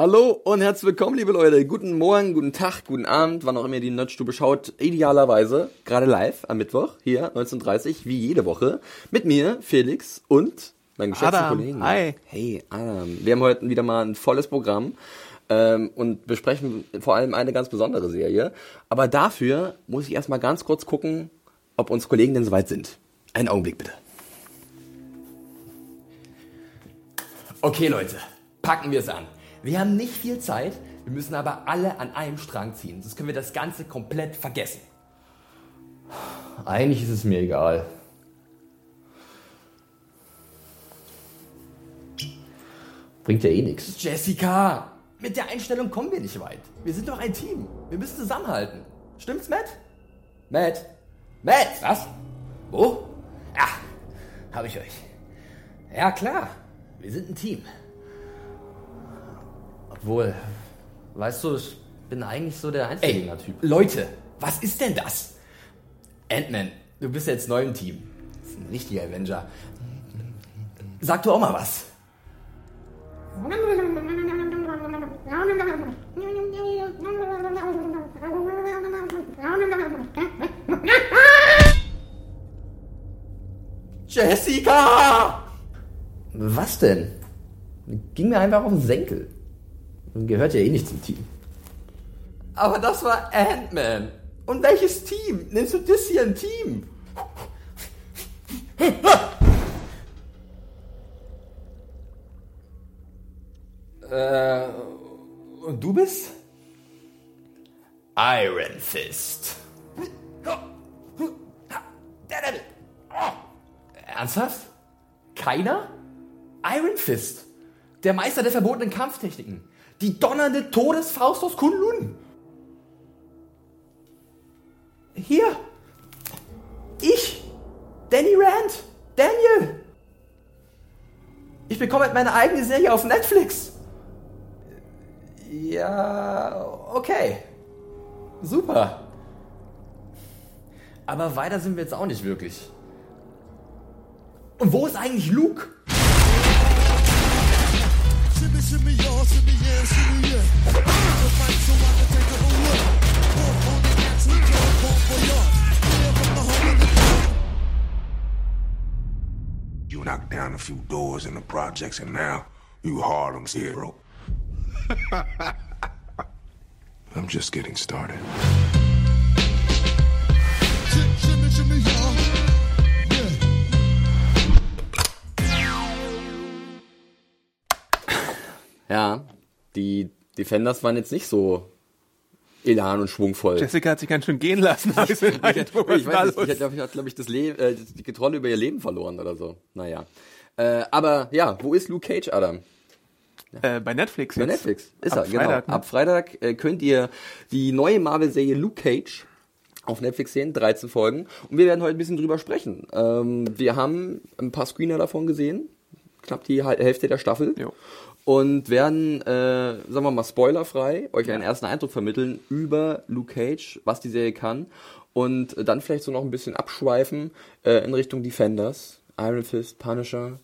Hallo und herzlich willkommen, liebe Leute. Guten Morgen, guten Tag, guten Abend, wann auch immer ihr die Nerdstube schaut. Idealerweise gerade live am Mittwoch, hier 19.30 wie jede Woche. Mit mir, Felix und meinem geschätzten Adam, Kollegen. hi. Hey, Adam. Wir haben heute wieder mal ein volles Programm ähm, und besprechen vor allem eine ganz besondere Serie. Aber dafür muss ich erstmal ganz kurz gucken, ob unsere Kollegen denn soweit sind. Einen Augenblick bitte. Okay, Leute, packen wir es an. Wir haben nicht viel Zeit, wir müssen aber alle an einem Strang ziehen, sonst können wir das Ganze komplett vergessen. Eigentlich ist es mir egal. Bringt ja eh nichts. Jessica, mit der Einstellung kommen wir nicht weit. Wir sind doch ein Team. Wir müssen zusammenhalten. Stimmt's, Matt? Matt? Matt? Was? Wo? Ja, hab ich euch. Ja, klar. Wir sind ein Team. Obwohl, weißt du, ich bin eigentlich so der Einzelgänger-Typ. Leute, was ist denn das? Ant-Man, du bist jetzt neu im Team. Das ist ein richtiger Avenger. Sag du auch mal was. Jessica! Was denn? Ging mir einfach auf den Senkel. Gehört ja eh nicht zum Team. Aber das war Ant-Man. Und welches Team? Nennst du das hier ein Team? äh, und du bist? Iron Fist. Ernsthaft? Keiner? Iron Fist. Der Meister der verbotenen Kampftechniken. Die donnernde Todesfaust aus Kunlun. Hier. Ich. Danny Rand. Daniel. Ich bekomme halt meine eigene Serie auf Netflix. Ja, okay. Super. Aber weiter sind wir jetzt auch nicht wirklich. Und wo ist eigentlich Luke? Shimmy, shimmy, y'all, shimmy, yeah, shimmy, yeah. The fight so I can take a look. Walk on the natural drug, walk for y'all. Clear from the hole in the You knocked down a few doors in the projects, and now you Harlem's hero. I'm just getting started. Shim- Shimmy, shimmy, y'all. Ja, die Defenders waren jetzt nicht so elan und schwungvoll. Jessica hat sich ganz schön gehen lassen. Ich was ich war weiß nicht, ich glaube, ich, ich, das Le äh, die Kontrolle über ihr Leben verloren oder so. Naja. Äh, aber ja, wo ist Luke Cage, Adam? Äh, bei Netflix Bei jetzt. Netflix. Ist Ab er, genau. Freitag, ne? Ab Freitag äh, könnt ihr die neue Marvel-Serie Luke Cage auf Netflix sehen, 13 Folgen. Und wir werden heute ein bisschen drüber sprechen. Ähm, wir haben ein paar Screener davon gesehen, knapp die Hälfte der Staffel. Jo. Und werden, äh, sagen wir mal, spoilerfrei euch einen ersten Eindruck vermitteln über Luke Cage, was die Serie kann. Und äh, dann vielleicht so noch ein bisschen abschweifen äh, in Richtung Defenders, Iron Fist, Punisher,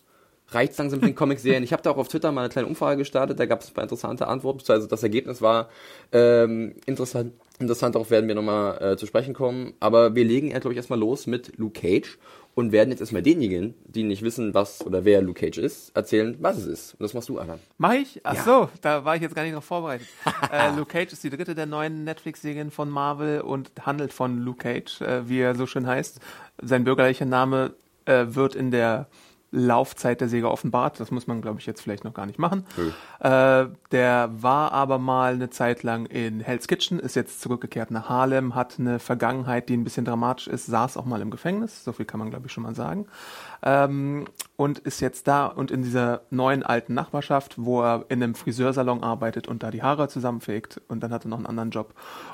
reicht's langsam mit den Comic-Serien. Ich habe da auch auf Twitter mal eine kleine Umfrage gestartet, da gab es ein paar interessante Antworten, also das Ergebnis war ähm, interessant. Interessant, darauf werden wir nochmal äh, zu sprechen kommen. Aber wir legen, glaube ich, erstmal los mit Luke Cage und werden jetzt erstmal denjenigen, die nicht wissen, was oder wer Luke Cage ist, erzählen, was es ist. Und das machst du, Alan. Mach ich? Ach Ja. so, da war ich jetzt gar nicht drauf vorbereitet. äh, Luke Cage ist die dritte der neuen Netflix-Serien von Marvel und handelt von Luke Cage, äh, wie er so schön heißt. Sein bürgerlicher Name äh, wird in der Laufzeit der Serie offenbart. Das muss man, glaube ich, jetzt vielleicht noch gar nicht machen. Äh, der war aber mal eine Zeit lang in Hell's Kitchen, ist jetzt zurückgekehrt nach Harlem, hat eine Vergangenheit, die ein bisschen dramatisch ist, saß auch mal im Gefängnis, so viel kann man, glaube ich, schon mal sagen. Ähm, und ist jetzt da und in dieser neuen alten Nachbarschaft, wo er in einem Friseursalon arbeitet und da die Haare zusammenfegt und dann hat er noch einen anderen Job.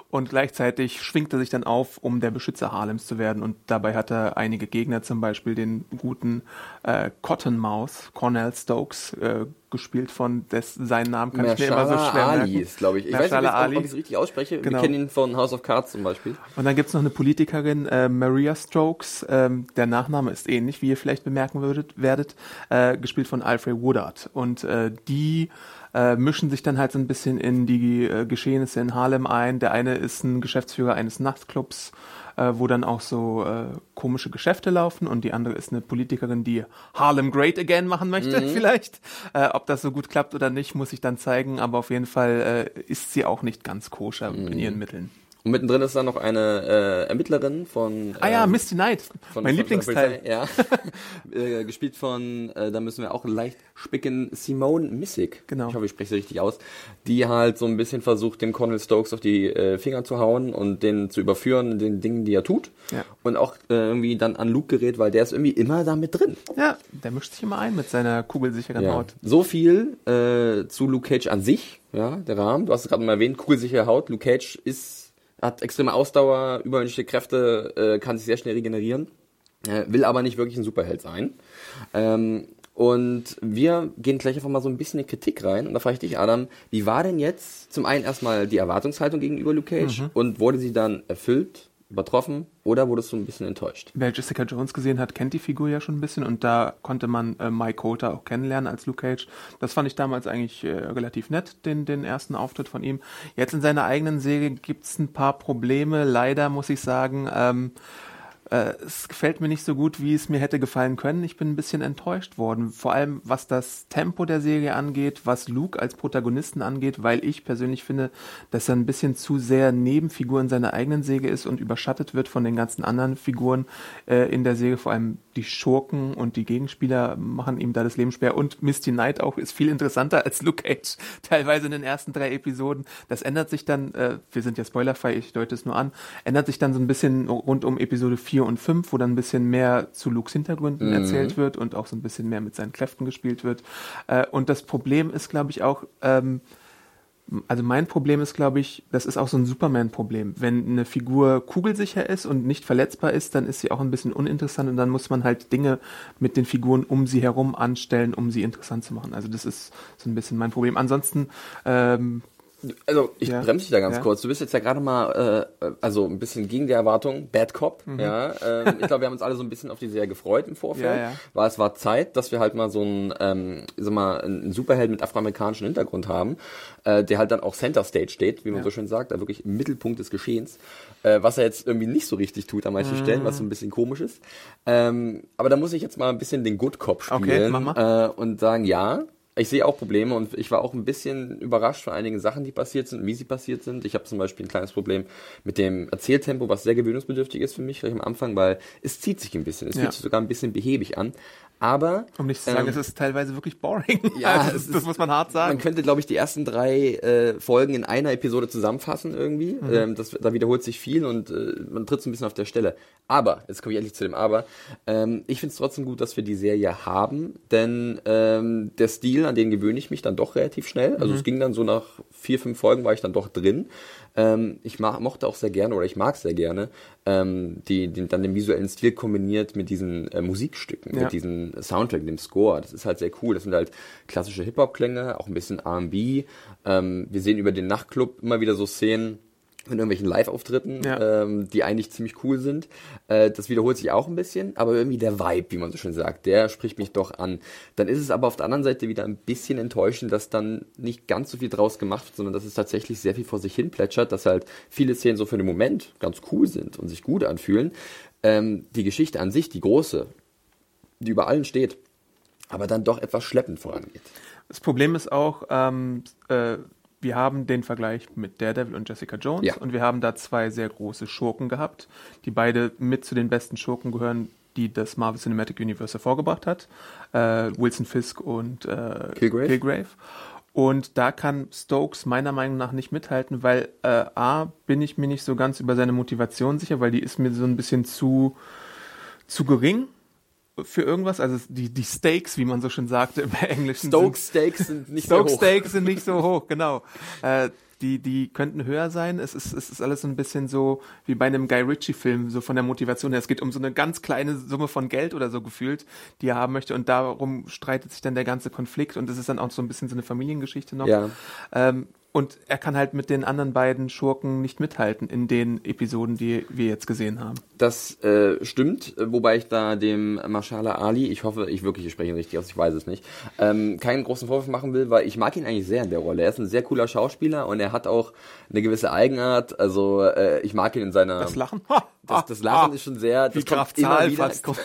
Und gleichzeitig schwingt er sich dann auf, um der Beschützer Harlems zu werden. Und dabei hat er einige Gegner, zum Beispiel den guten äh, Cottonmouth, Cornell Stokes, äh, gespielt von des, seinen Namen kann ich mir immer so schwer Ali merken. ist, glaube ich. Ich weiß nicht, ob ich es richtig ausspreche. Genau. Wir kennen ihn von House of Cards zum Beispiel. Und dann gibt's noch eine Politikerin, äh, Maria Stokes, ähm, der Nachname ist ähnlich, wie ihr vielleicht bemerken würdet, werdet, äh, gespielt von Alfred Woodard. Und äh, die äh, mischen sich dann halt so ein bisschen in die äh, Geschehnisse in Harlem ein. Der eine ist ein Geschäftsführer eines Nachtclubs, äh, wo dann auch so äh, komische Geschäfte laufen und die andere ist eine Politikerin, die Harlem Great Again machen möchte, vielleicht. Äh, ob das so gut klappt oder nicht, muss ich dann zeigen, aber auf jeden Fall äh, ist sie auch nicht ganz koscher in ihren Mitteln. Und mittendrin ist dann noch eine äh, Ermittlerin von. Ah ja, ähm, Misty Knight, von, mein von- von Lieblingsteil. Polizei, Ja. äh, gespielt von, äh, da müssen wir auch leicht spicken, Simone Missick. Genau. Ich hoffe, ich spreche sie richtig aus. Die halt so ein bisschen versucht, dem Cornel Stokes auf die äh, Finger zu hauen und den zu überführen den Dingen, die er tut. Ja. Und auch äh, irgendwie dann an Luke gerät, weil der ist irgendwie immer da mit drin. Ja, der mischt sich immer ein mit seiner kugelsicheren Ja. Haut. So viel äh, zu Luke Cage an sich, ja, der Rahmen. Du hast es gerade mal erwähnt, kugelsichere Haut. Luke Cage ist, hat extreme Ausdauer, übermenschliche Kräfte, äh, kann sich sehr schnell regenerieren, äh, will aber nicht wirklich ein Superheld sein. Ähm, und wir gehen gleich einfach mal so ein bisschen in Kritik rein. Und da frage ich dich, Adam, wie war denn jetzt zum einen erstmal die Erwartungshaltung gegenüber Luke Cage und wurde sie dann erfüllt, übertroffen oder wurdest du ein bisschen enttäuscht? Wer Jessica Jones gesehen hat, kennt die Figur ja schon ein bisschen und da konnte man äh, Mike Coulter auch kennenlernen als Luke Cage. Das fand ich damals eigentlich äh, relativ nett, den, den ersten Auftritt von ihm. Jetzt in seiner eigenen Serie gibt's ein paar Probleme, leider muss ich sagen. Ähm, äh, es gefällt mir nicht so gut, wie es mir hätte gefallen können. Ich bin ein bisschen enttäuscht worden. Vor allem was das Tempo der Serie angeht, was Luke als Protagonisten angeht, weil ich persönlich finde, dass er ein bisschen zu sehr Nebenfigur in seiner eigenen Serie ist und überschattet wird von den ganzen anderen Figuren äh, in der Serie. Vor allem die Schurken und die Gegenspieler machen ihm da das Leben schwer. Und Misty Knight auch ist viel interessanter als Luke Cage, teilweise in den ersten drei Episoden. Das ändert sich dann, äh, wir sind ja spoilerfrei, ich deute es nur an, ändert sich dann so ein bisschen rund um Episode 4 und 5, wo dann ein bisschen mehr zu Lukes Hintergründen erzählt wird und auch so ein bisschen mehr mit seinen Kräften gespielt wird. Äh, und das Problem ist, glaube ich, auch, ähm, also mein Problem ist, glaube ich, das ist auch so ein Superman-Problem. Wenn eine Figur kugelsicher ist und nicht verletzbar ist, dann ist sie auch ein bisschen uninteressant und dann muss man halt Dinge mit den Figuren um sie herum anstellen, um sie interessant zu machen. Also das ist so ein bisschen mein Problem. Ansonsten, ähm, Also, ich Ja. bremse dich da ganz Ja. kurz. Du bist jetzt ja gerade mal, äh, also ein bisschen gegen die Erwartung, Bad Cop. Ja, ähm, ich glaube, wir haben uns alle so ein bisschen auf die Serie gefreut im Vorfeld. Ja. Weil es war Zeit, dass wir halt mal so einen, ähm, sag mal, einen Superheld mit afroamerikanischem Hintergrund haben, äh, der halt dann auch Center Stage steht, wie man so schön sagt, da wirklich im Mittelpunkt des Geschehens. Äh, was er jetzt irgendwie nicht so richtig tut an manchen Mhm. Stellen, was so ein bisschen komisch ist. Ähm, aber da muss ich jetzt mal ein bisschen den Good Cop spielen Okay, mach mal. äh, und sagen, ja, ich sehe auch Probleme und ich war auch ein bisschen überrascht von einigen Sachen, die passiert sind, wie sie passiert sind. Ich habe zum Beispiel ein kleines Problem mit dem Erzähltempo, was sehr gewöhnungsbedürftig ist für mich gleich am Anfang, weil es zieht sich ein bisschen, es Ja. fühlt sich sogar ein bisschen behäbig an. Aber um nicht zu sagen, ähm, es ist teilweise wirklich boring. ja, also, das, ist- das muss man hart sagen. man könnte, glaube ich, die ersten drei äh, Folgen in einer Episode zusammenfassen irgendwie. Mhm. Ähm, das, da wiederholt sich viel und äh, man tritt so ein bisschen auf der Stelle. Aber, jetzt komme ich endlich zu dem Aber, ähm, ich finde es trotzdem gut, dass wir die Serie haben, denn ähm, der Stil, an den gewöhne ich mich dann doch relativ schnell. Also es ging dann so nach vier, fünf Folgen war ich dann doch drin. Ähm, ich mag, mochte auch sehr gerne oder ich mag sehr gerne ähm, die, die, dann den visuellen Stil kombiniert mit diesen äh, Musikstücken, Ja. mit diesen Soundtrack, dem Score. Das ist halt sehr cool. Das sind halt klassische Hip-Hop-Klänge, auch ein bisschen R&B. Ähm, wir sehen über den Nachtclub immer wieder so Szenen von irgendwelchen Live-Auftritten, Ja. ähm, die eigentlich ziemlich cool sind. Äh, das wiederholt sich auch ein bisschen, aber irgendwie der Vibe, wie man so schön sagt, der spricht mich doch an. Dann ist es aber auf der anderen Seite wieder ein bisschen enttäuschend, dass dann nicht ganz so viel draus gemacht wird, sondern dass es tatsächlich sehr viel vor sich hin plätschert, dass halt viele Szenen so für den Moment ganz cool sind und sich gut anfühlen. Ähm, die Geschichte an sich, die große, die über allen steht, aber dann doch etwas schleppend vorangeht. Das Problem ist auch, ähm, äh, wir haben den Vergleich mit Daredevil und Jessica Jones Ja. und wir haben da zwei sehr große Schurken gehabt, die beide mit zu den besten Schurken gehören, die das Marvel Cinematic Universe hervorgebracht hat. Äh, Wilson Fisk und äh, Kilgrave. Und da kann Stokes meiner Meinung nach nicht mithalten, weil äh, A, bin ich mir nicht so ganz über seine Motivation sicher, weil die ist mir so ein bisschen zu, zu gering für irgendwas. Also die, die Stakes, wie man so schön sagte im Englischen. Stoke sind- Steaks sind nicht Stoke hoch. Stakes sind nicht so hoch, genau. Äh, die, die könnten höher sein. Es ist, es ist alles so ein bisschen so wie bei einem Guy Ritchie-Film, so von der Motivation her. Es geht um so eine ganz kleine Summe von Geld oder so gefühlt, die er haben möchte. Und darum streitet sich dann der ganze Konflikt. Und es ist dann auch so ein bisschen so eine Familiengeschichte noch. Ja. Ähm, und er kann halt mit den anderen beiden Schurken nicht mithalten in den Episoden, die wir jetzt gesehen haben. Das äh, stimmt, wobei ich da dem Marshala Ali, ich hoffe, ich wirklich ich spreche ihn richtig aus, ich weiß es nicht, ähm, keinen großen Vorwurf machen will, weil ich mag ihn eigentlich sehr in der Rolle. Er ist ein sehr cooler Schauspieler und er hat auch eine gewisse Eigenart. Also äh, ich mag ihn in seiner Das Lachen? Ha, Das, das Lachen ah. ist schon sehr. Das Wie kommt Graf immer wieder, kommt,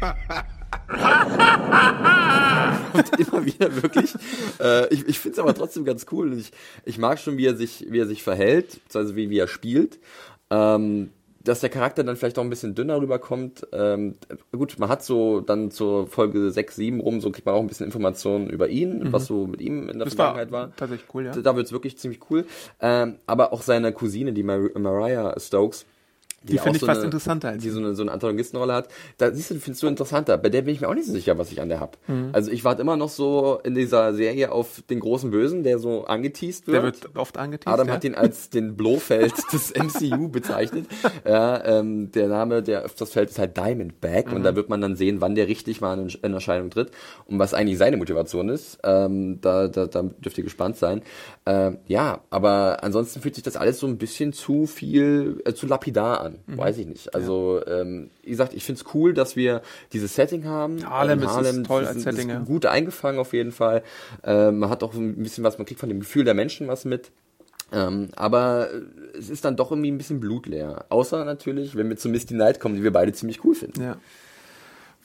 kommt immer wieder wirklich. Äh, ich ich finde es aber trotzdem ganz cool. Und ich, ich mag schon, wie er sich, wie er sich verhält, also wie, wie er spielt. Ähm, dass der Charakter dann vielleicht auch ein bisschen dünner rüberkommt. Ähm, gut, man hat so dann zur Folge 6, 7 rum, so kriegt man auch ein bisschen Informationen über ihn, was so mit ihm in der Mhm. Das war Vergangenheit war. tatsächlich cool, ja. Da wird's wirklich ziemlich cool. Ähm, aber auch seine Cousine, die Mar Mariah Stokes, Die auch finde ich so fast eine- interessanter als die so eine, so eine Antagonistenrolle hat. Da siehst du, findest du interessanter. Bei der bin ich mir auch nicht so sicher, was ich an der hab. Mhm. Also ich warte immer noch so in dieser Serie auf den großen Bösen, der so angeteased wird. Der wird oft angeteased. Adam ja. hat ihn als den Blofeld des MCU bezeichnet. Ja, ähm, der Name, der öfters fällt, ist halt Diamondback Mhm. und da wird man dann sehen, wann der richtig mal in, in Erscheinung tritt und was eigentlich seine Motivation ist. Ähm, da, da, da dürft ihr gespannt sein. Ähm, ja, aber ansonsten fühlt sich das alles so ein bisschen zu viel, äh, zu lapidar an. Mhm. Weiß ich nicht. Also, ähm, wie gesagt, ich find's cool, dass wir dieses Setting haben. Harlem In ist- ist toll als Setting, ist ja. gut eingefangen auf jeden Fall. Ähm, man hat auch ein bisschen was, man kriegt von dem Gefühl der Menschen was mit. Ähm, aber es ist dann doch irgendwie ein bisschen blutleer. Außer natürlich, wenn wir zu Misty Knight kommen, die wir beide ziemlich cool finden. Ja.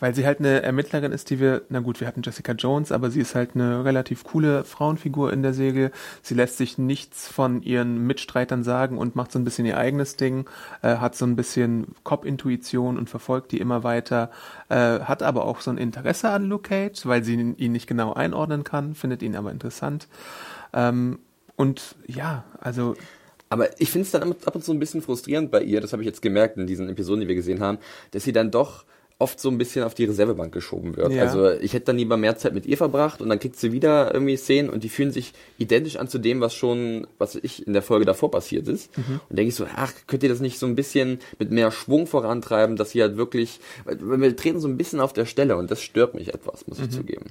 Weil sie halt eine Ermittlerin ist, die wir, na gut, wir hatten Jessica Jones, aber sie ist halt eine relativ coole Frauenfigur in der Serie. Sie lässt sich nichts von ihren Mitstreitern sagen und macht so ein bisschen ihr eigenes Ding, äh, hat so ein bisschen Cop-Intuition und verfolgt die immer weiter, äh, hat aber auch so ein Interesse an Luke Cage, weil sie ihn nicht genau einordnen kann, findet ihn aber interessant. Ähm, und ja, also Aber ich finde es dann ab und zu ein bisschen frustrierend bei ihr, das habe ich jetzt gemerkt in diesen Episoden, die wir gesehen haben, dass sie dann doch oft so ein bisschen auf die Reservebank geschoben wird. Ja. Also ich hätte dann lieber mehr Zeit mit ihr verbracht und dann kriegt sie wieder irgendwie Szenen und die fühlen sich identisch an zu dem, was schon, was ich in der Folge davor passiert ist. Mhm. Und denke ich so, ach, könnt ihr das nicht so ein bisschen mit mehr Schwung vorantreiben, dass sie halt wirklich, wir treten so ein bisschen auf der Stelle und das stört mich etwas, muss ich Mhm. zugeben.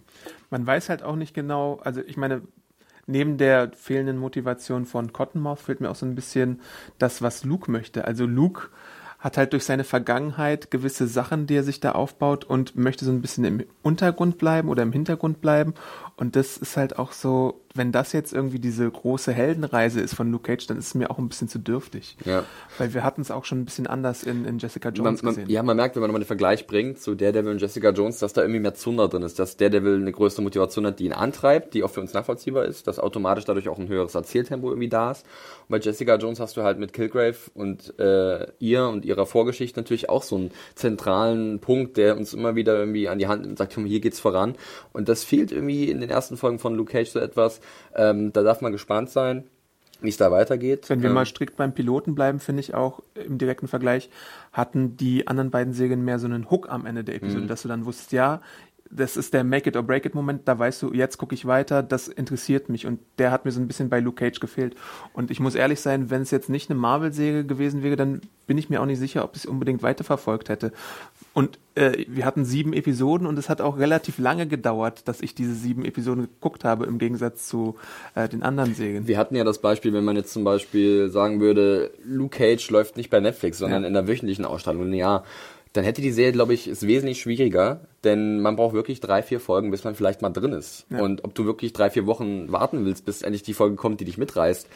man weiß halt auch nicht genau, also ich meine, neben der fehlenden Motivation von Cottonmouth fehlt mir auch so ein bisschen das, was Luke möchte. Also Luke hat halt durch seine Vergangenheit gewisse Sachen, die er sich da aufbaut und möchte so ein bisschen im Untergrund bleiben oder im Hintergrund bleiben. Und das ist halt auch so, wenn das jetzt irgendwie diese große Heldenreise ist von Luke Cage, dann ist es mir auch ein bisschen zu dürftig. Ja. Weil wir hatten es auch schon ein bisschen anders in, in Jessica Man, Jones man, gesehen. ja, man merkt, wenn man nochmal den Vergleich bringt zu Daredevil und Jessica Jones, dass da irgendwie mehr Zunder drin ist, dass Daredevil eine größere Motivation hat, die ihn antreibt, die auch für uns nachvollziehbar ist, dass automatisch dadurch auch ein höheres Erzähltempo irgendwie da ist. Und bei Jessica Jones hast du halt mit Kilgrave und äh, ihr und ihrer Vorgeschichte natürlich auch so einen zentralen Punkt, der uns immer wieder irgendwie an die Hand nimmt und sagt, hier geht's voran. Und das fehlt irgendwie in den ersten Folgen von Luke Cage so etwas. Ähm, da darf man gespannt sein, wie es da weitergeht. Wenn wir ähm, mal strikt beim Piloten bleiben, finde ich auch im direkten Vergleich, hatten die anderen beiden Serien mehr so einen Hook am Ende der Mhm. Episode, dass du dann wusstest, ja, das ist der Make it or break it Moment, da weißt du, jetzt gucke ich weiter, das interessiert mich und der hat mir so ein bisschen bei Luke Cage gefehlt. Und ich muss ehrlich sein, wenn es jetzt nicht eine Marvel-Serie gewesen wäre, dann bin ich mir auch nicht sicher, ob ich es unbedingt weiterverfolgt hätte. Und äh, wir hatten sieben Episoden und es hat auch relativ lange gedauert, dass ich diese sieben Episoden geguckt habe, im Gegensatz zu äh, den anderen Serien. Wir hatten ja das Beispiel, wenn man jetzt zum Beispiel sagen würde, Luke Cage läuft nicht bei Netflix, sondern Ja. in der wöchentlichen Ausstrahlung. Ja, dann hätte die Serie, glaube ich, ist wesentlich schwieriger, denn man braucht wirklich drei, vier Folgen, bis man vielleicht mal drin ist. Ja. Und ob du wirklich drei, vier Wochen warten willst, bis endlich die Folge kommt, die dich mitreißt,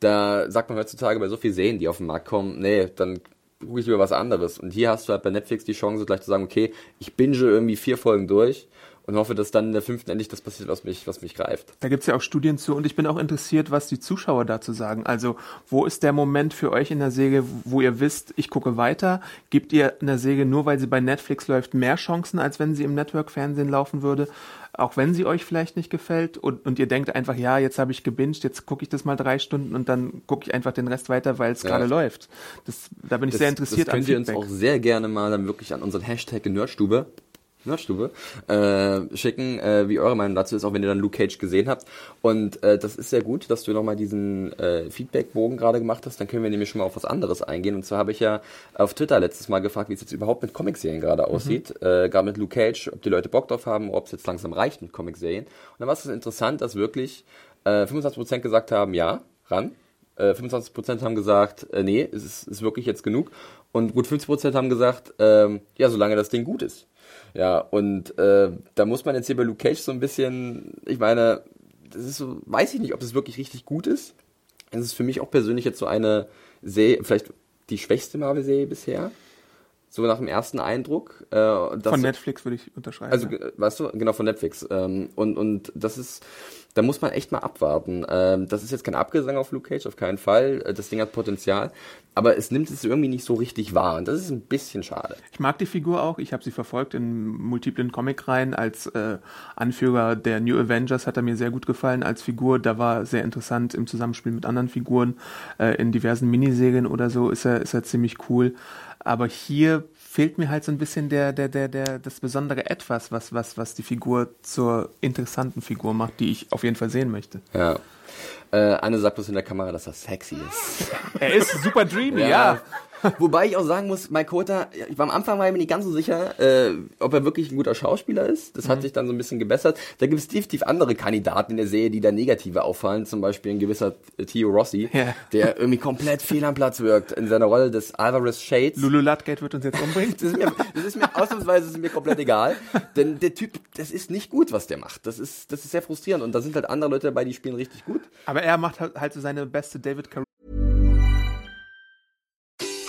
da sagt man heutzutage bei so vielen Serien, die auf den Markt kommen, nee, dann gucke ich lieber was anderes. Und hier hast du halt bei Netflix die Chance, gleich zu sagen, okay, ich binge irgendwie vier Folgen durch und hoffe, dass dann in der fünften endlich das passiert, was mich, was mich greift. Da gibt's ja auch Studien zu und ich bin auch interessiert, was die Zuschauer dazu sagen. Also, wo ist der Moment für euch in der Serie, wo ihr wisst, ich gucke weiter? Gebt ihr in der Serie nur, weil sie bei Netflix läuft, mehr Chancen, als wenn sie im Network-Fernsehen laufen würde? Auch wenn sie euch vielleicht nicht gefällt und, und ihr denkt einfach, ja, jetzt habe ich gebinged, jetzt gucke ich das mal drei Stunden und dann gucke ich einfach den Rest weiter, weil es Ja. gerade läuft. Das, da bin ich Das, sehr interessiert das könnt ihr uns auch sehr gerne mal dann wirklich an unseren Hashtag Nerdstube Nerdstube äh, schicken, äh, wie eure Meinung dazu ist, auch wenn ihr dann Luke Cage gesehen habt. Und äh, das ist sehr gut, dass du nochmal diesen äh, Feedback-Bogen gerade gemacht hast. Dann können wir nämlich schon mal auf was anderes eingehen. Und zwar habe ich ja auf Twitter letztes Mal gefragt, wie es jetzt überhaupt mit Comicserien gerade aussieht. Äh, gerade mit Luke Cage, ob die Leute Bock drauf haben, ob es jetzt langsam reicht mit Comicserien. Und dann war es interessant, dass wirklich äh, 25% gesagt haben, ja, ran. Äh, 25% haben gesagt, äh, nee, es ist, ist wirklich jetzt genug. Und gut 50% haben gesagt, ähm, ja, solange das Ding gut ist. Ja, und äh, da muss man jetzt hier bei Luke Cage so ein bisschen, ich meine, das ist so, weiß ich nicht, ob das wirklich richtig gut ist. Es ist für mich auch persönlich jetzt so eine Serie, vielleicht die schwächste Marvel-Serie bisher. So nach dem ersten Eindruck. Äh, Von Netflix würde ich unterschreiben. also, ja. weißt du, genau von Netflix. Ähm, und, und das ist, da muss man echt mal abwarten. Ähm, das ist jetzt kein Abgesang auf Luke Cage, auf keinen Fall. Äh, Das Ding hat Potenzial. Aber es nimmt es irgendwie nicht so richtig wahr. Und das ist ein bisschen schade. Ich mag die Figur auch. Ich habe sie verfolgt in multiplen Comicreihen. Als äh, Anführer der New Avengers hat er mir sehr gut gefallen als Figur. Da war sehr interessant im Zusammenspiel mit anderen Figuren. Äh, in diversen Miniserien oder so ist er, ist er ziemlich cool. Aber hier fehlt mir halt so ein bisschen der, der, der, der, das besondere Etwas, was, was, was die Figur zur interessanten Figur macht, die ich auf jeden Fall sehen möchte. Ja. Äh, eine sagt bloß in der Kamera, dass er sexy ist. Er ist super dreamy, ja. Wobei ich auch sagen muss, Mike Kota, ja, ich war am Anfang war ich mir nicht ganz so sicher, äh, ob er wirklich ein guter Schauspieler ist. Das hat sich dann so ein bisschen gebessert. Da gibt es definitiv andere Kandidaten in der Serie, die da negative auffallen. Zum Beispiel ein gewisser äh, Theo Rossi, Ja. der irgendwie komplett fehl am Platz wirkt in seiner Rolle des Alvarez Shades. Lulu Ludgate wird uns jetzt umbringen. Das ist mir, das ist mir ausnahmsweise ist mir komplett egal. Denn der Typ, das ist nicht gut, was der macht. Das ist, das ist sehr frustrierend. Und da sind halt andere Leute dabei, die spielen richtig gut. Aber er macht halt, halt so seine beste David Car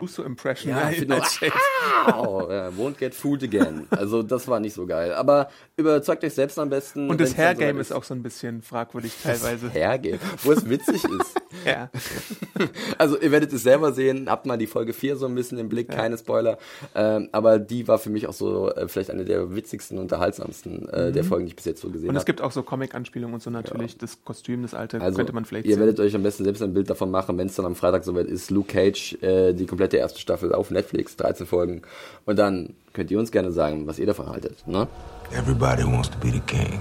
Russo Impression. Ja, Shades. Wow, ja, won't get fooled again. Also das war nicht so geil. Aber überzeugt euch selbst am besten. Und das wenn's dann Hair Game soweit ist auch so ein bisschen fragwürdig teilweise. Hairgame, wo es witzig ist. Ja. Also ihr werdet es selber sehen, habt mal die Folge 4 so ein bisschen im Blick, keine Spoiler. Ähm, aber die war für mich auch so äh, vielleicht eine der witzigsten, unterhaltsamsten äh, der Folgen, die ich bis jetzt so gesehen Mhm. Und es habe. gibt auch so Comic-Anspielungen und so natürlich. Das Kostüm, das alte, Also, könnte man vielleicht ihr sehen. werdet euch am besten selbst ein Bild davon machen, wenn es dann am Freitag soweit ist. Luke Cage, äh, die komplette erste Staffel auf Netflix, 13 Folgen. Und dann könnt ihr uns gerne sagen, was ihr davon haltet. Ne? Everybody wants to be the king.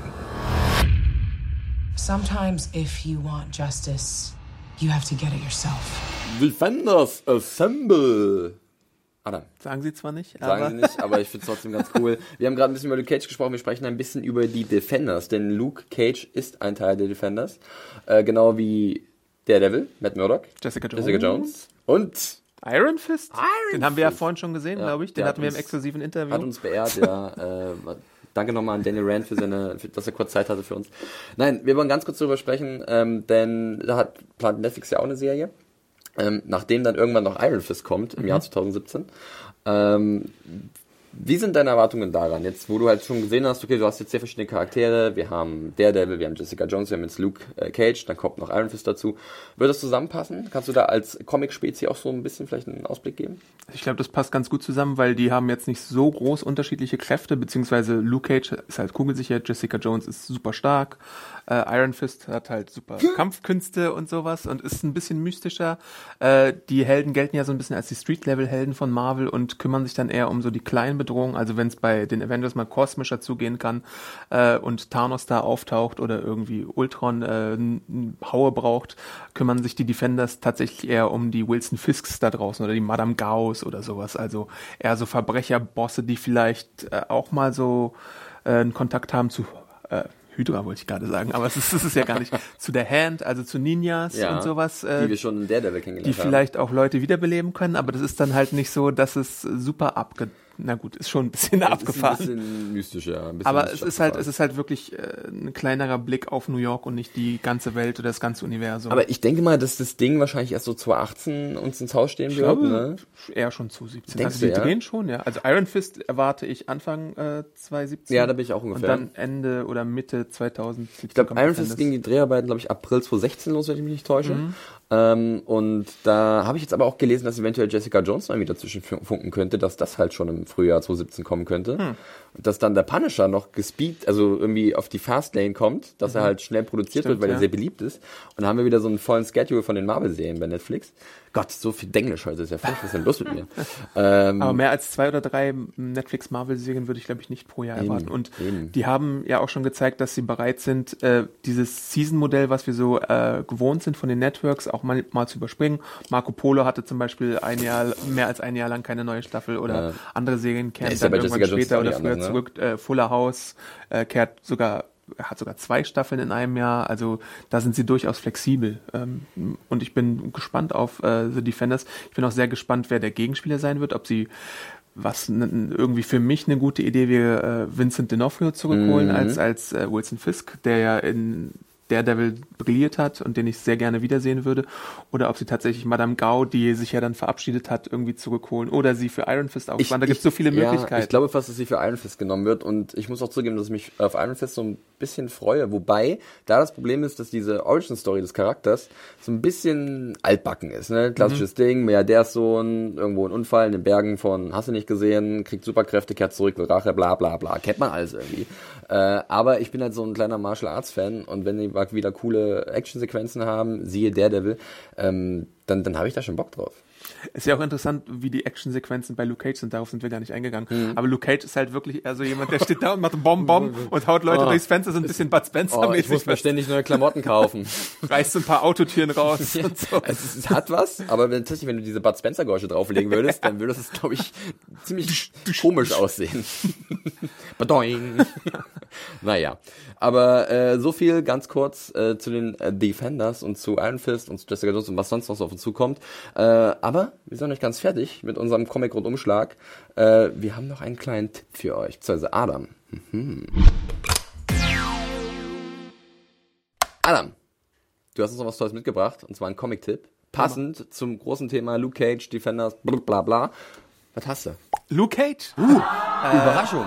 Sometimes, if you want justice, you have to get it yourself. Defenders Assemble! Adam. Sagen sie zwar nicht, aber Sagen sie nicht, aber ich finde es trotzdem ganz cool. Wir haben gerade ein bisschen über Luke Cage gesprochen, wir sprechen ein bisschen über die Defenders, denn Luke Cage ist ein Teil der Defenders. Äh, genau wie Daredevil, Matt Murdock, Jessica Jones. Jessica Jones und Iron Fist? Iron Den haben wir ja vorhin schon gesehen, Ja, glaube ich. Den der hatten wir hat im uns- exklusiven Interview. hat uns beehrt, ja. äh, danke nochmal an Daniel Rand für seine, für, dass er kurz Zeit hatte für uns. Nein, wir wollen ganz kurz darüber sprechen, ähm, denn da hat plant Netflix ja auch eine Serie. Ähm, nachdem dann irgendwann noch Iron Fist kommt im Jahr 2017. Ähm, wie sind deine Erwartungen daran? Jetzt, wo du halt schon gesehen hast, okay, du hast jetzt sehr verschiedene Charaktere. Wir haben Daredevil, wir haben Jessica Jones, wir haben jetzt Luke äh, Cage, dann kommt noch Iron Fist dazu. Wird das zusammenpassen? Kannst du da als Comic-Spezi auch so ein bisschen vielleicht einen Ausblick geben? Ich glaube, das passt ganz gut zusammen, weil die haben jetzt nicht so groß unterschiedliche Kräfte, beziehungsweise Luke Cage ist halt kugelsicher, Jessica Jones ist super stark, äh, Iron Fist hat halt super Kampfkünste und sowas und ist ein bisschen mystischer. Äh, die Helden gelten ja so ein bisschen als die Street-Level-Helden von Marvel und kümmern sich dann eher um so die kleinen Bedrohung. Also wenn es bei den Avengers mal kosmischer zugehen kann äh, und Thanos da auftaucht oder irgendwie Ultron äh, Haue braucht, kümmern sich die Defenders tatsächlich eher um die Wilson Fisks da draußen oder die Madame Gaus oder sowas. Also eher so Verbrecherbosse, die vielleicht äh, auch mal so äh, einen Kontakt haben zu äh, Hydra wollte ich gerade sagen, aber es ist, es ist ja gar nicht zu der Hand, also zu Ninjas Ja, und sowas. Äh, die wir schon in Daredevil die kennengelernt haben. vielleicht auch Leute wiederbeleben können, aber das ist dann halt nicht so, dass es super abge... Na gut, ist schon ein bisschen abgefahren. Ist ein bisschen mystisch, ja. Ein bisschen aber es ist halt, es ist halt wirklich äh, ein kleinerer Blick auf New York und nicht die ganze Welt oder das ganze Universum. Aber ich denke mal, dass das Ding wahrscheinlich erst so 2018 uns ins Haus stehen ich wird. glaube, Ne? eher schon zu 17. Denkst also die ja? drehen schon, ja. Also Iron Fist erwarte ich Anfang äh, 2017. Ja, da bin ich auch Und ungefähr. dann Ende oder Mitte 2017. Ich glaube, Iron Fist ging die Dreharbeiten, glaube ich, April 2016 los, wenn ich mich nicht täusche. Mhm. Ähm, und da habe ich jetzt aber auch gelesen, dass eventuell Jessica Jones mal wieder zwischenfunken könnte, dass das halt schon im Frühjahr 2017 kommen könnte. Hm. Und dass dann der Punisher noch gespeed, also irgendwie auf die Fastlane kommt, dass er halt schnell produziert Mhm. Stimmt, wird, weil ja. er sehr beliebt ist. Und dann haben wir wieder so einen vollen Schedule von den Marvel-Serien bei Netflix. Gott, so viel Denglisch heute, ist ja furchtbar, was ist denn los mit mir? ähm, Aber mehr als zwei oder drei Netflix-Marvel-Serien würde ich, glaube ich, nicht pro Jahr Eben, erwarten. Und eben. die haben ja auch schon gezeigt, dass sie bereit sind, äh, dieses Season-Modell, was wir so äh, gewohnt sind von den Networks, auch mal, mal zu überspringen. Marco Polo hatte zum Beispiel ein Jahr, mehr als ein Jahr lang keine neue Staffel oder Ja. andere Serien kehren ja dann bei irgendwann später oder früher anders, ne? zurück. Äh, Fuller House äh, kehrt sogar hat sogar zwei Staffeln in einem Jahr, also da sind sie durchaus flexibel. Ähm, und ich bin gespannt auf äh, The Defenders. Ich bin auch sehr gespannt, wer der Gegenspieler sein wird, ob sie was irgendwie für mich eine gute Idee wäre, äh, Vincent D'Onofrio zurückholen Mhm. als als äh, Wilson Fisk, der ja in Daredevil brilliert hat und den ich sehr gerne wiedersehen würde, oder ob sie tatsächlich Madame Gao, die sich ja dann verabschiedet hat, irgendwie zurückholen oder sie für Iron Fist aufspannen. Da gibt es so viele ja, Möglichkeiten. Ich glaube fast, dass sie für Iron Fist genommen wird und ich muss auch zugeben, dass ich mich auf Iron Fist so ein bisschen freue. Wobei, da das Problem ist, dass diese Origin-Story des Charakters so ein bisschen altbacken ist. Ne? Klassisches Mhm. Ding, Milliardärssohn, irgendwo ein Unfall in den Bergen von hast du nicht gesehen, kriegt Superkräfte, kehrt zurück, will Rache, bla bla bla. Kennt man alles irgendwie. Äh, aber ich bin halt so ein kleiner Martial Arts Fan und wenn die mal wieder coole Actionsequenzen haben, siehe Daredevil, ähm, dann, dann habe ich da schon Bock drauf. Ist ja auch interessant, wie die Actionsequenzen bei Luke Cage sind. Darauf sind wir gar nicht eingegangen. Mhm. Aber Luke Cage ist halt wirklich eher so jemand, der steht da und macht Bom Bom und haut Leute Oh. durchs Fenster, so ein bisschen Bud Oh, Spencer-mäßig. ich muss mir ständig neue Klamotten kaufen. reißt so ein paar Autotüren raus und so. Es, ist- es hat was, aber wenn, tatsächlich, wenn du diese Bud Spencer Geräusche drauflegen würdest, dann würde es, glaube ich, ziemlich komisch aussehen. Badoing. naja, aber äh, so viel ganz kurz äh, zu den äh, Defenders und zu Iron Fist und zu Jessica Jones und was sonst noch so auf uns zukommt. Äh, aber wir sind noch nicht ganz fertig mit unserem Comic-Rundumschlag. Äh, wir haben noch einen kleinen Tipp für euch, beziehungsweise Adam. Mhm. Adam, du hast uns noch was Tolles mitgebracht, und zwar einen Comic-Tipp. Passend zum großen Thema Luke Cage, Defenders, bla bla bla. Was hast du? Luke Cage. Überraschung.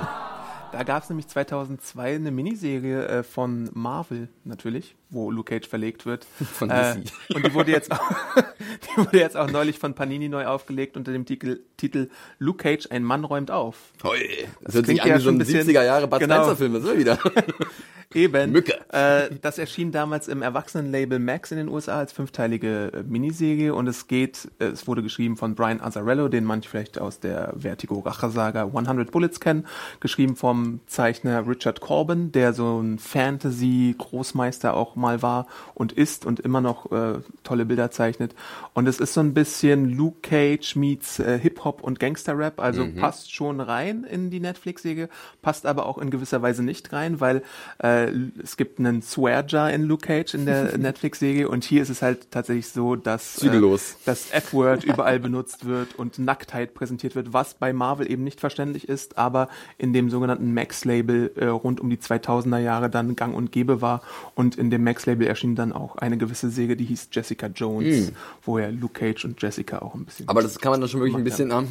Da gab es nämlich 2002 eine Miniserie äh, von Marvel natürlich, wo Luke Cage verlegt wird. Von äh, DC. Und die wurde jetzt auch, die wurde jetzt auch neulich von Panini neu aufgelegt unter dem Titel, Titel Luke Cage, ein Mann räumt auf. Hoi. Das hört sich an wie so schon ein ein bisschen- 70er Jahre Bud genau. Spencer Film, das ist wieder. Eben. Mücke. Äh, das erschien damals im Erwachsenenlabel Max in den USA als fünfteilige äh, Miniserie und es geht, äh, es wurde geschrieben von Brian Azzarello, den manche vielleicht aus der Vertigo Rache-Saga 100 Bullets kennen, geschrieben vom Zeichner Richard Corbin, der so ein Fantasy-Großmeister auch mal war und ist und immer noch äh, tolle Bilder zeichnet. Und es ist so ein bisschen Luke Cage meets äh, Hip-Hop und Gangster-Rap, also passt schon rein in die Netflix-Serie, passt aber auch in gewisser Weise nicht rein, weil äh, es gibt einen Swear-Jar in Luke Cage in der Netflix-Serie und hier ist es halt tatsächlich so, dass äh, das F-Word überall benutzt wird und Nacktheit präsentiert wird, was bei Marvel eben nicht verständlich ist, aber in dem sogenannten Max-Label äh, rund um die 2000er Jahre dann gang und gäbe war. Und in dem Max-Label erschien dann auch eine gewisse Serie, die hieß Jessica Jones, wo ja Luke Cage und Jessica auch ein bisschen. Aber das kann man dann schon wirklich ein bisschen, ähm,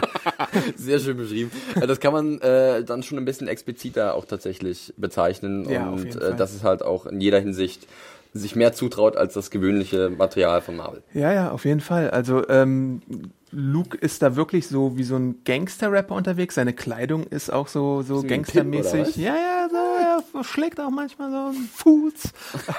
sehr schön beschrieben, das kann man äh, dann schon ein bisschen expliziter auch tatsächlich bezeichnen Ja, und äh, Fall. das ist halt auch in jeder Hinsicht sich mehr zutraut als das gewöhnliche Material von Marvel. Ja, ja, auf jeden Fall. Also ähm, Luke ist da wirklich so wie so ein Gangster-Rapper unterwegs. Seine Kleidung ist auch so so gangstermäßig. Ja, ja, so, ja, schlägt auch manchmal so ein Fuß.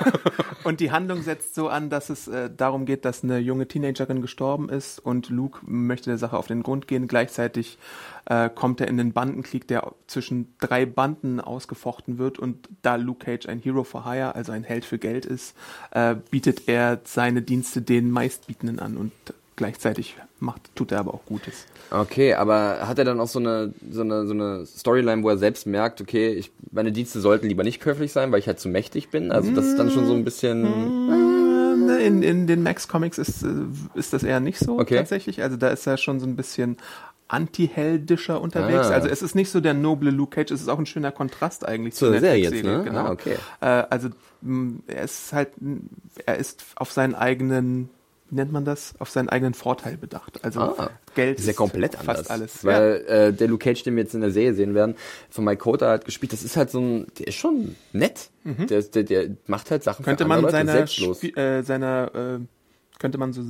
und die Handlung setzt so an, dass es äh, darum geht, dass eine junge Teenagerin gestorben ist und Luke möchte der Sache auf den Grund gehen. Gleichzeitig äh, kommt er in den Bandenkrieg, der zwischen drei Banden ausgefochten wird und da Luke Cage ein Hero for Hire, also ein Held für Geld ist, äh, bietet er seine Dienste den Meistbietenden an und gleichzeitig macht, tut er aber auch Gutes. Okay, aber hat er dann auch so eine, so eine, so eine Storyline, wo er selbst merkt, okay, ich, meine Dienste sollten lieber nicht käuflich sein, weil ich halt zu mächtig bin? Also das ist dann schon so ein bisschen... Äh, In, in den Max Comics ist, äh, ist das eher nicht so Okay. tatsächlich. Also da ist er schon so ein bisschen anti-heldischer unterwegs. Ah. Also es ist nicht so der noble Luke Cage, es ist auch ein schöner Kontrast eigentlich Zur Serie jetzt, ne? Genau. Ah, okay. Äh, also er ist halt, er ist auf seinen eigenen, nennt man das, auf seinen eigenen Vorteil bedacht. Also Ah, Geld ist ja komplett anders. fast alles. Weil äh, der Luke Cage, den wir jetzt in der Serie sehen werden, von Mike Cota halt gespielt, das ist halt so ein, der ist schon nett. Der, ist- der, der macht halt Sachen Mhm. könnte für man Leute seiner, selbstlos. Äh, seiner äh, könnte man so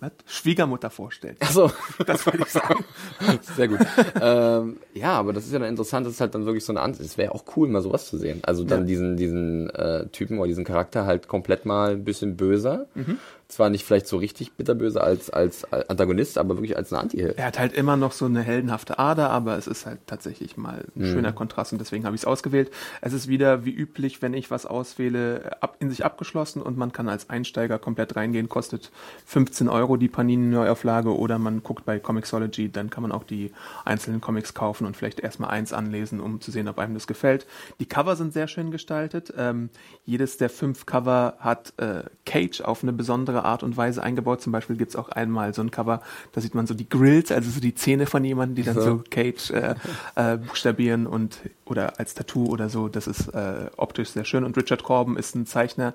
was? Schwiegermutter vorstellen. Achso, Das wollte ich sagen. sehr gut. ähm, ja, aber das ist ja dann interessant, das ist halt dann wirklich so eine Ansicht. Es wäre auch cool, mal sowas zu sehen. Also dann Ja. diesen, diesen äh, Typen oder diesen Charakter halt komplett mal ein bisschen böser. Mhm. Zwar nicht vielleicht so richtig bitterböse als, als Antagonist, aber wirklich als ein Anti-Held. Er hat halt immer noch so eine heldenhafte Ader, aber es ist halt tatsächlich mal ein Mhm. schöner Kontrast und deswegen habe ich es ausgewählt. Es ist wieder wie üblich, wenn ich was auswähle, ab, in sich abgeschlossen und man kann als Einsteiger komplett reingehen, kostet 15 Euro die Panini-Neuauflage oder man guckt bei Comixology, dann kann man auch die einzelnen Comics kaufen und vielleicht erstmal eins anlesen, um zu sehen, ob einem das gefällt. Die Cover sind sehr schön gestaltet. Ähm, jedes der fünf Cover hat äh, Cage auf eine besondere Art und Weise eingebaut. Zum Beispiel gibt's auch einmal so ein Cover, da sieht man so die Grills, also so die Zähne von jemandem, die dann so, Cage äh, äh, buchstabieren und oder als Tattoo oder so. Das ist äh, optisch sehr schön. Und Richard Corben ist ein Zeichner,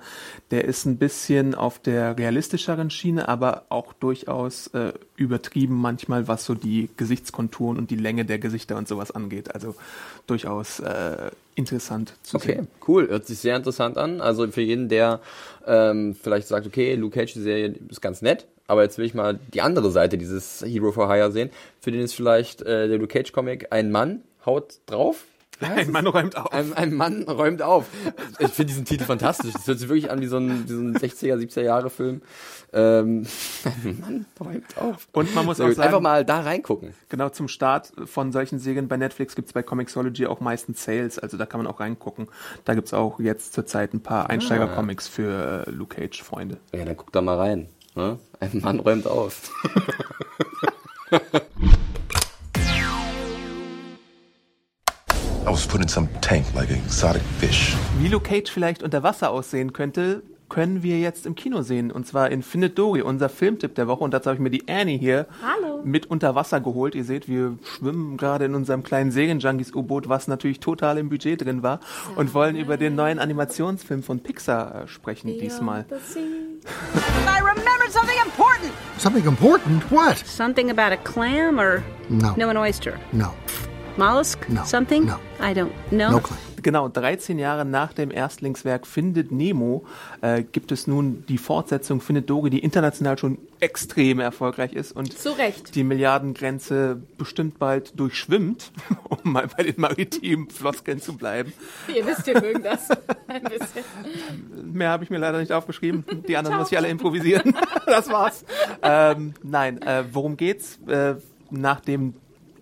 der ist ein bisschen auf der realistischeren Schiene, aber auch durchaus äh, übertrieben manchmal, was so die Gesichtskonturen und die Länge der Gesichter und sowas angeht. Also durchaus äh, interessant zu Okay, sehen. cool. Hört sich sehr interessant an. Also für jeden, der ähm, vielleicht sagt, okay, Luke Cage, die Serie ist ganz nett, aber jetzt will ich mal die andere Seite dieses Hero for Hire sehen. Für den ist vielleicht äh, der Luke Cage Comic ein Mann haut drauf. Ein Mann räumt auf. Ein, ein Mann räumt auf. Ich finde diesen Titel fantastisch. Das hört sich wirklich an wie so ein, wie so ein 60er, 70er Jahre Film. Ähm, ein Mann räumt auf. Und man muss Sehr auch gut. sagen, Einfach mal da reingucken. Genau, zum Start von solchen Serien bei Netflix gibt's bei Comixology auch meistens Sales, also da kann man auch reingucken. Da gibt's auch jetzt zurzeit ein paar Einsteiger-Comics für äh, Luke Cage-Freunde. Ja, dann guck da mal rein. Ne? Ein Mann räumt auf. I was put in some tank like an exotic fish. Wie Luke Cage vielleicht unter Wasser aussehen könnte, können wir jetzt im Kino sehen. Und zwar in Findet Dory, unser Filmtipp der Woche. Und dazu habe ich mir die Annie hier Hallo. mit unter Wasser geholt. Ihr seht, wir schwimmen gerade in unserem kleinen Serienjunkies-U-Boot, was natürlich total im Budget drin war. Und wollen über den neuen Animationsfilm von Pixar äh, sprechen diesmal. I remembered something important. Something important? What? Something about a clam or No. no an oyster. No. Mollusk? No. Something? No. I don't know. No clue. Genau, 13 Jahre nach dem Erstlingswerk Findet Nemo äh, gibt es nun die Fortsetzung Findet Dory, die international schon extrem erfolgreich ist und Zu Recht. die Milliardengrenze bestimmt bald durchschwimmt, um mal bei den maritimen Floskeln zu bleiben. Ihr wisst, wir mögen das. Ein bisschen. Mehr habe ich mir leider nicht aufgeschrieben. Die anderen muss ich alle improvisieren. das war's. Ähm, nein, äh, worum geht's? Äh, nachdem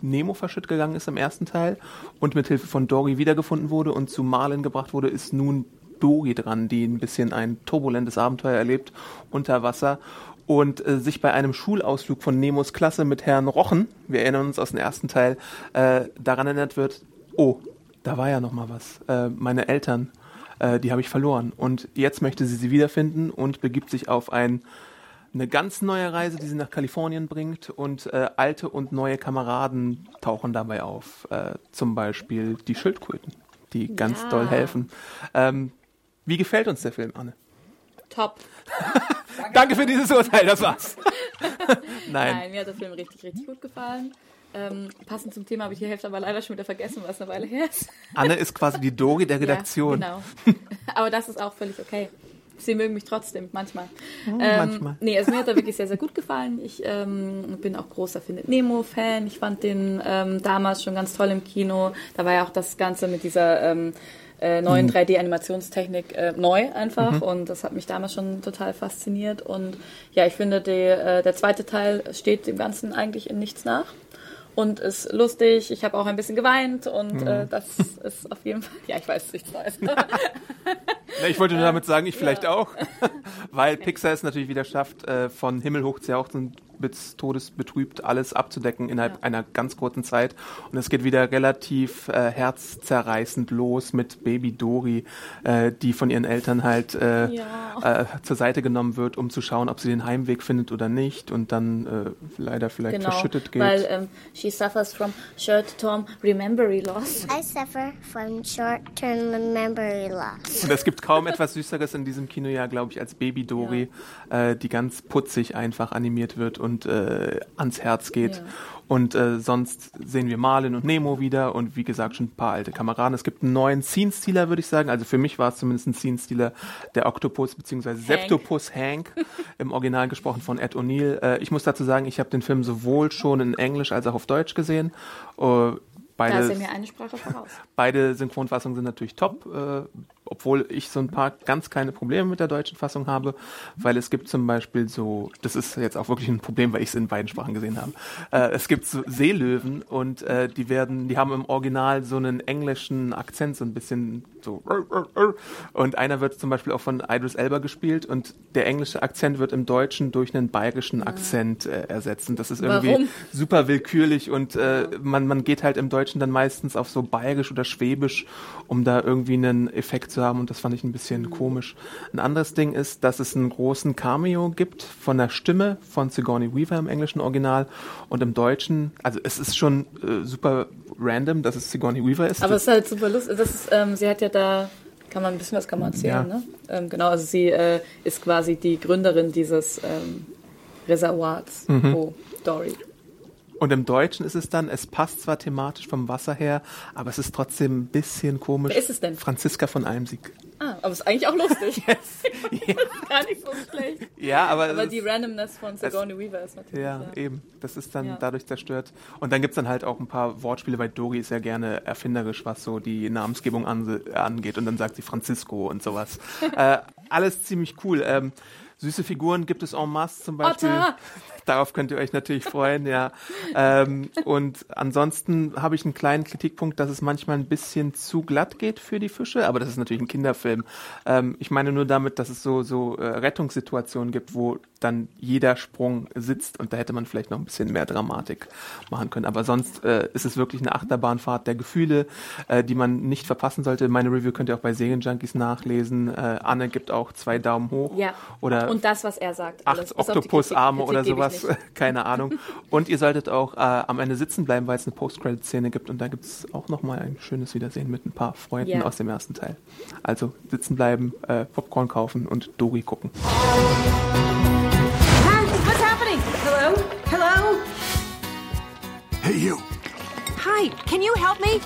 Nemo verschütt gegangen ist im ersten Teil und mit Hilfe von Dory wiedergefunden wurde und zu Marlin gebracht wurde, ist nun Dory dran, die ein bisschen ein turbulentes Abenteuer erlebt unter Wasser und äh, sich bei einem Schulausflug von Nemos Klasse mit Herrn Rochen, wir erinnern uns aus dem ersten Teil, äh, daran erinnert wird, oh, da war ja noch mal was. Äh, meine Eltern, äh, die habe ich verloren. Und jetzt möchte sie sie wiederfinden und begibt sich auf ein, eine ganz neue Reise, die sie nach Kalifornien bringt. Und äh, alte und neue Kameraden tauchen dabei auf. Äh, zum Beispiel die Schildkröten, die ganz Ja. doll helfen. Ähm, wie gefällt uns der Film, Anne? Top. Danke für dieses Urteil, das war's. Nein. Nein, mir hat der Film richtig, richtig gut gefallen. Ähm, passend zum Thema habe ich die Hälfte aber leider schon wieder vergessen, was eine Weile her ist. Anne ist quasi die Dory der Redaktion. Ja, genau. Aber das ist auch völlig okay. Sie mögen mich trotzdem, manchmal. Hm, ähm, manchmal. Nee, also mir hat er wirklich sehr, sehr gut gefallen. Ich ähm, bin auch großer Findet Nemo-Fan. Ich fand den ähm, damals schon ganz toll im Kino. Da war ja auch das Ganze mit dieser ähm, äh, neuen 3D-Animationstechnik äh, neu einfach. Mhm. Und das hat mich damals schon total fasziniert. Und ja, ich finde, die, äh, der zweite Teil steht dem Ganzen eigentlich in nichts nach. Und ist lustig. Ich habe auch ein bisschen geweint und Mhm. äh, das ist auf jeden Fall. Ja, ich weiß nichts Neues. Ich wollte nur damit sagen, ich vielleicht auch. Weil Pixar es natürlich wieder schafft, äh, von Himmel hoch zu jauchzen bis Todes betrübt alles abzudecken innerhalb einer ganz kurzen Zeit. Und es geht wieder relativ äh, herzzerreißend los mit Baby Dori, äh, die von ihren Eltern halt äh, Ja. äh, zur Seite genommen wird, um zu schauen, ob sie den Heimweg findet oder nicht. Und dann äh, leider vielleicht genau, verschüttet geht. weil ähm, she suffers from short-term remembery loss. I suffer from short-term memory loss. Und es gibt kaum etwas Süßeres in diesem Kinojahr, glaube ich, als Baby Dori, äh, die ganz putzig einfach animiert wird und äh, ans Herz geht. Ja. Und äh, sonst sehen wir Marlin und Nemo wieder und wie gesagt schon ein paar alte Kameraden. Es gibt einen neuen Scene-Stealer, würde ich sagen. Also für mich war es zumindest ein Scene-Stealer, der Octopus bzw. Septopus Hank, im Original gesprochen von Ed O'Neill. Äh, ich muss dazu sagen, ich habe den Film sowohl schon in Englisch als auch auf Deutsch gesehen. Äh, Da beide ist er mir eine Sprache voraus. Beide Synchronfassungen sind natürlich top, äh, obwohl ich so ein paar ganz kleine Probleme mit der deutschen Fassung habe, weil es gibt zum Beispiel so, das ist jetzt auch wirklich ein Problem, weil ich es in beiden Sprachen gesehen habe. Äh, es gibt so Seelöwen und äh, die werden, die haben im Original so einen englischen Akzent, so ein bisschen so und einer wird zum Beispiel auch von Idris Elba gespielt und der englische Akzent wird im Deutschen durch einen bayerischen Akzent äh, ersetzt. Und das ist irgendwie Warum? super willkürlich und äh, man, man geht halt im Deutschen dann meistens auf so bayerisch oder schwäbisch, um da irgendwie einen Effekt zu haben und das fand ich ein bisschen komisch. Ein anderes Ding ist, dass es einen großen Cameo gibt von der Stimme von Sigourney Weaver im englischen Original und im Deutschen, also es ist schon äh, super random, dass es Sigourney Weaver ist. Aber es ist halt super lustig. Das ist, ähm, sie hat ja da, kann man ein bisschen was kann man erzählen, Ja. ne? Ähm, genau, also sie äh, ist quasi die Gründerin dieses ähm, Reservoirs, Mhm. wo Dory. Und im Deutschen ist es dann, es passt zwar thematisch vom Wasser her, aber es ist trotzdem ein bisschen komisch. Wer ist es denn? Franziska von Almsieg. Ah, aber ist eigentlich auch lustig. ist gar nicht so schlecht. Ja, aber, Aber es die Randomness von Sigourney Weaver ist natürlich. Ja, eben. Das ist dann Ja. dadurch zerstört. Und dann gibt's dann halt auch ein paar Wortspiele, weil Dori ist ja gerne erfinderisch, was so die Namensgebung an, angeht. Und dann sagt sie Francisco und sowas. äh, alles ziemlich cool. Ähm, süße Figuren gibt es en masse zum Beispiel. Otter! Darauf könnt ihr euch natürlich freuen, ja. Ähm, und ansonsten habe ich einen kleinen Kritikpunkt, dass es manchmal ein bisschen zu glatt geht für die Fische, aber das ist natürlich ein Kinderfilm. Ähm, ich meine nur damit, dass es so, so äh, Rettungssituationen gibt, wo dann jeder Sprung sitzt und da hätte man vielleicht noch ein bisschen mehr Dramatik machen können. Aber sonst äh, ist es wirklich eine Achterbahnfahrt der Gefühle, äh, die man nicht verpassen sollte. Meine Review könnt ihr auch bei Serienjunkies nachlesen. Äh, Anne gibt auch zwei Daumen hoch. Ja. Oder Und das, was er sagt. acht Oktopusarme oder sowas, nicht. keine Ahnung. Und ihr solltet auch äh, am Ende sitzen bleiben, weil es eine Post-Credit-Szene gibt und da gibt es auch nochmal ein schönes Wiedersehen mit ein paar Freunden Ja. aus dem ersten Teil. Also sitzen bleiben, äh, Popcorn kaufen und Dori gucken. What's happening? Hello? Hello? Hey, you. Hi, can you help me?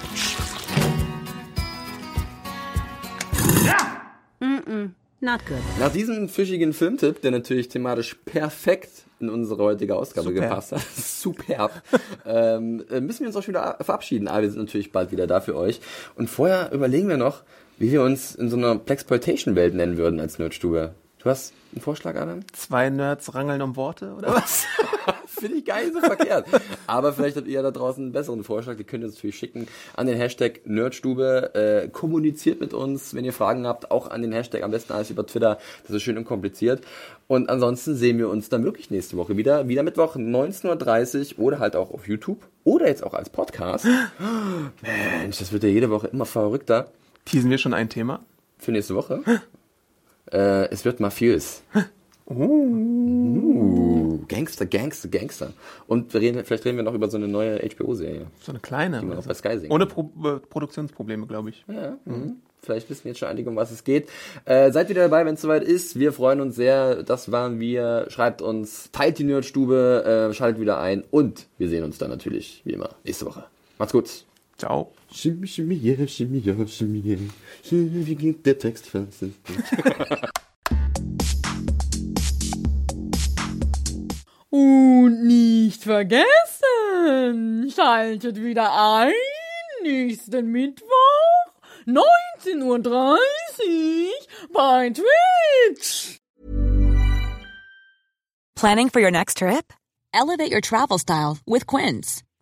Mm-mm, not good. Nach diesem fischigen Filmtipp, der natürlich thematisch perfekt in unsere heutige Ausgabe Superb. gepasst hat, superb, ähm, äh, müssen wir uns auch schon wieder verabschieden. Aber wir sind natürlich bald wieder da für euch. Und vorher überlegen wir noch, wie wir uns in so einer Plexploitation-Welt nennen würden als Nerdstube. Du hast einen Vorschlag, Adam? Zwei Nerds rangeln um Worte, oder was? Finde ich gar nicht so verkehrt. Aber vielleicht habt ihr ja da draußen einen besseren Vorschlag. Die könnt ihr uns natürlich schicken an den Hashtag Nerdstube. Äh, kommuniziert mit uns, wenn ihr Fragen habt. Auch an den Hashtag, am besten alles über Twitter. Das ist schön unkompliziert. Und ansonsten sehen wir uns dann wirklich nächste Woche wieder. Wieder Mittwoch 19.30 Uhr oder halt auch auf YouTube. Oder jetzt auch als Podcast. Mensch, das wird ja jede Woche immer verrückter. Teasen wir schon ein Thema? Für nächste Woche. äh, es wird mafiös. Uh, Gangster, Gangster, Gangster. Und reden, vielleicht reden wir noch über so eine neue HBO-Serie. So eine kleine. Die man oder auch so. bei Sky sehen Ohne Pro äh, Produktionsprobleme, glaube ich. Ja, mhm. Vielleicht wissen jetzt schon einige, um was es geht. Äh, seid wieder dabei, wenn es soweit ist. Wir freuen uns sehr. Das waren wir. Schreibt uns, teilt die Nerdstube, äh, schaltet wieder ein und wir sehen uns dann natürlich, wie immer, nächste Woche. Macht's gut. Ciao. Shimmy, shimmy, yeah, shimmy, yeah, shimmy, yeah. Wie geht der Text fast? Und nicht vergessen, schaltet wieder ein, nächsten Mittwoch, 19.30 Uhr bei Twitch. Planning for your next trip? Elevate your travel style with Quince.